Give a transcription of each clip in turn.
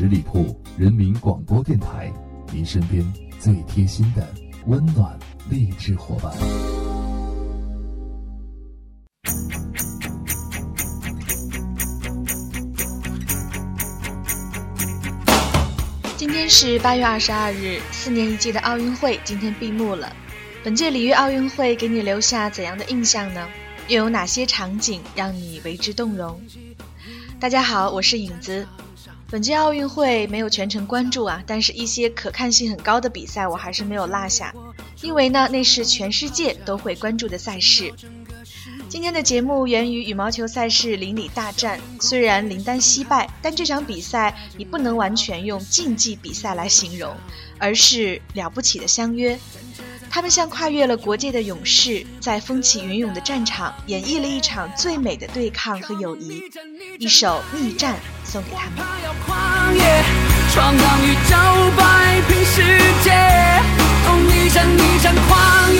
十里铺人民广播电台，您身边最贴心的温暖励志伙伴。今天是八月二十二日，四年一届的奥运会今天闭幕了。本届里约奥运会给你留下怎样的印象呢？又有哪些场景让你为之动容？大家好，我是影子。本届奥运会没有全程关注啊，但是一些可看性很高的比赛我还是没有落下，因为呢，那是全世界都会关注的赛事。今天的节目源于羽毛球赛事邻里大战，虽然林丹惜败，但这场比赛你不能完全用竞技比赛来形容，而是了不起的相约。他们像跨越了国界的勇士，在风起云涌的战场演绎了一场最美的对抗和友谊。一首《逆战》送给他们。闯荡宇宙，摆平世界。哦，逆战，逆战，狂野，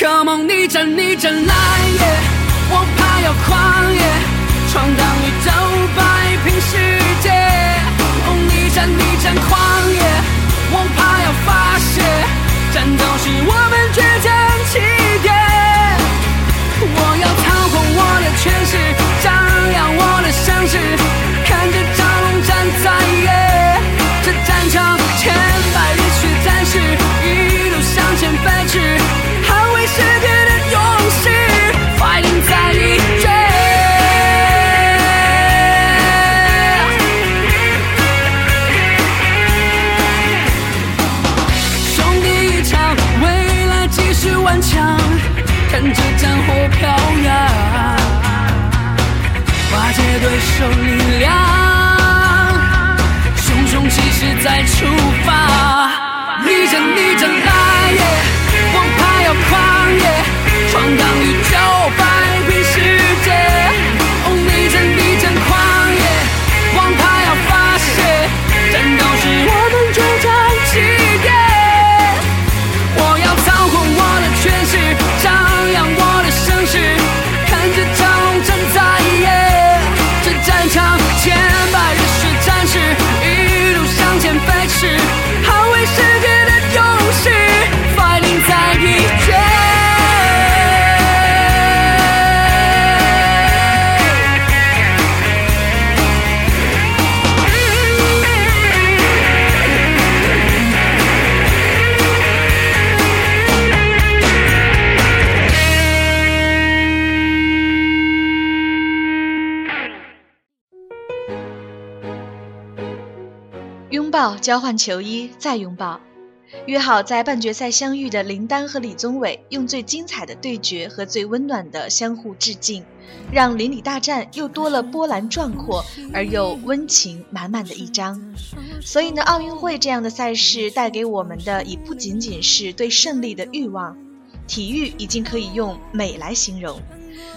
Come on，逆战逆战来也，王牌要狂野，手力量，熊熊气势再出发，逆战逆战来耶，王牌要狂野，闯荡抱，交换球衣，再拥抱。约好在半决赛相遇的林丹和李宗伟，用最精彩的对决和最温暖的相互致敬，让邻里大战又多了波澜壮阔而又温情满满的一章。所以呢，奥运会这样的赛事带给我们的，已不仅仅是对胜利的欲望。体育已经可以用美来形容，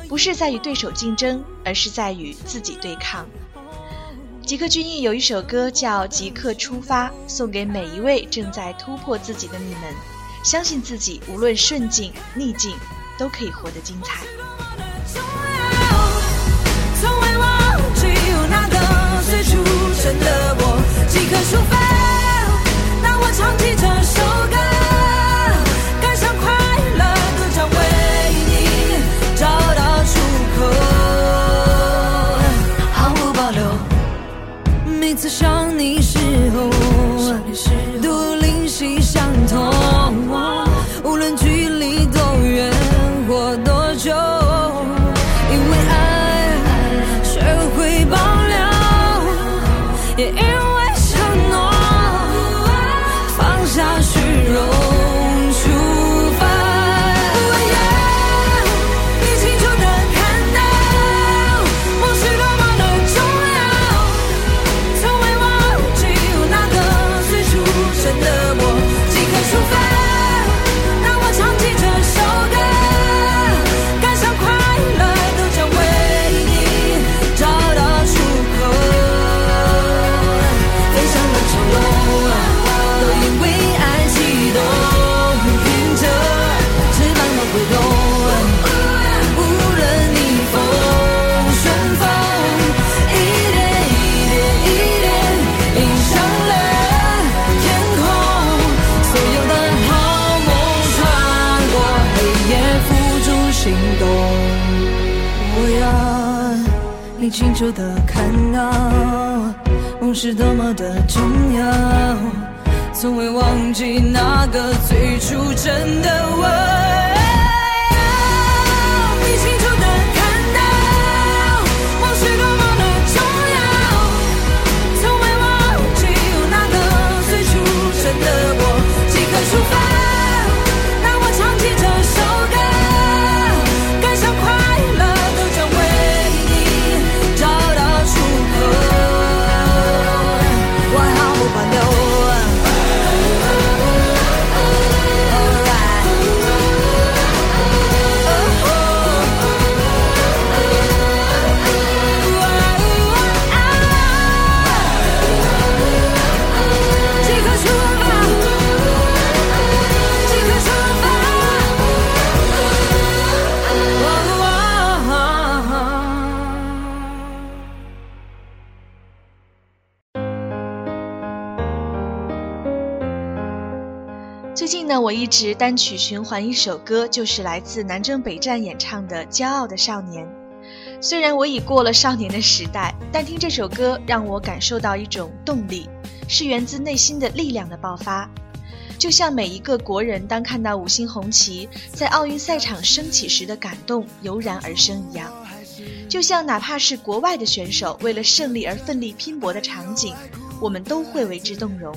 不是在与对手竞争，而是在与自己对抗。吉克隽逸有一首歌叫《即刻出发》，送给每一位正在突破自己的你们，相信自己，无论顺境逆境，都可以活得精彩。从未忘记那个最初真的我，即刻出发。清楚的看到，梦是多么的重要，从未忘记那个最初真的我。我一直单曲循环一首歌，就是来自南征北战演唱的《骄傲的少年》。虽然我已过了少年的时代，但听这首歌让我感受到一种动力，是源自内心的力量的爆发。就像每一个国人当看到五星红旗在奥运赛场升起时的感动油然而生一样，就像哪怕是国外的选手为了胜利而奋力拼搏的场景，我们都会为之动容。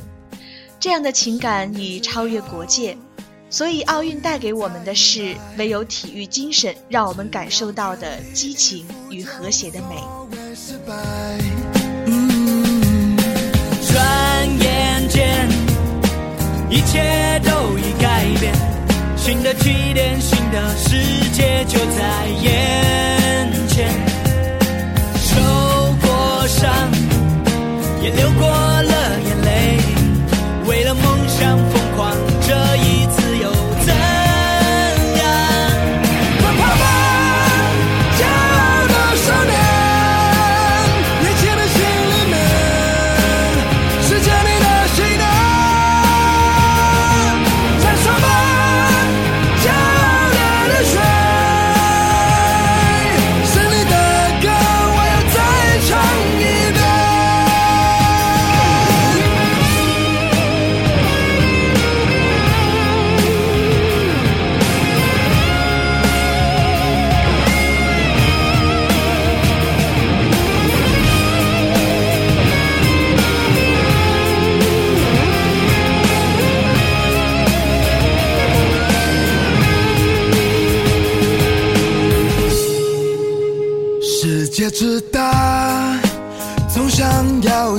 这样的情感已超越国界，所以奥运带给我们的是唯有体育精神让我们感受到的激情与和谐的美。转眼间，一切都已改变，新的起点，新的世界就在眼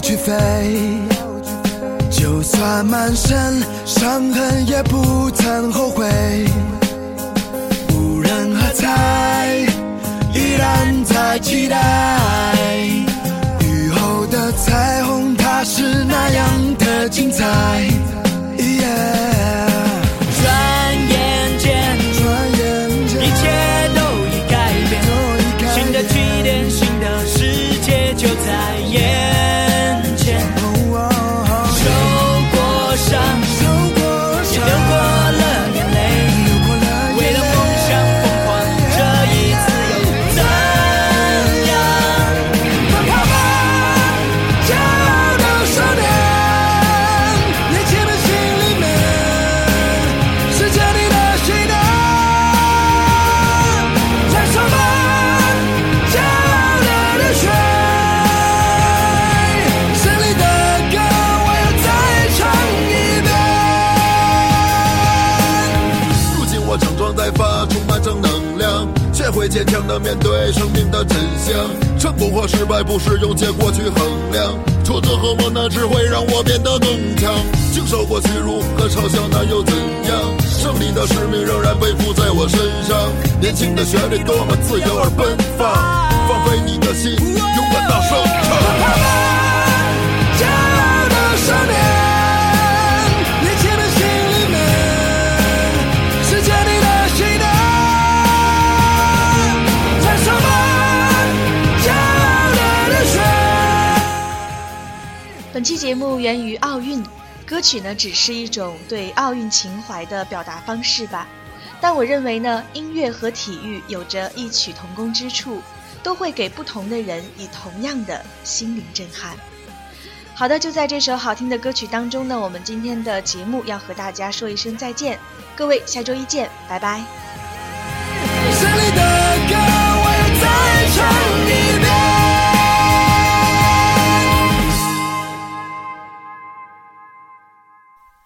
去飞，就算满身伤痕也不曾后悔。无人喝彩，依然在期待。雨后的彩虹，它是那样的精彩。整装待发，充满正能量，学会坚强的面对生命的真相。成功或失败，不是用结果去衡量。挫折和磨难只会让我变得更强。经受过屈辱和嘲笑，那又怎样？胜利的使命仍然背负在我身上。年轻的旋律多么自由而奔放，放飞你的心，勇敢大声唱。期节目源于奥运，歌曲呢只是一种对奥运情怀的表达方式吧。但我认为呢，音乐和体育有着异曲同工之处，都会给不同的人以同样的心灵震撼。好的，就在这首好听的歌曲当中呢，我们今天的节目要和大家说一声再见，各位下周一见，拜拜。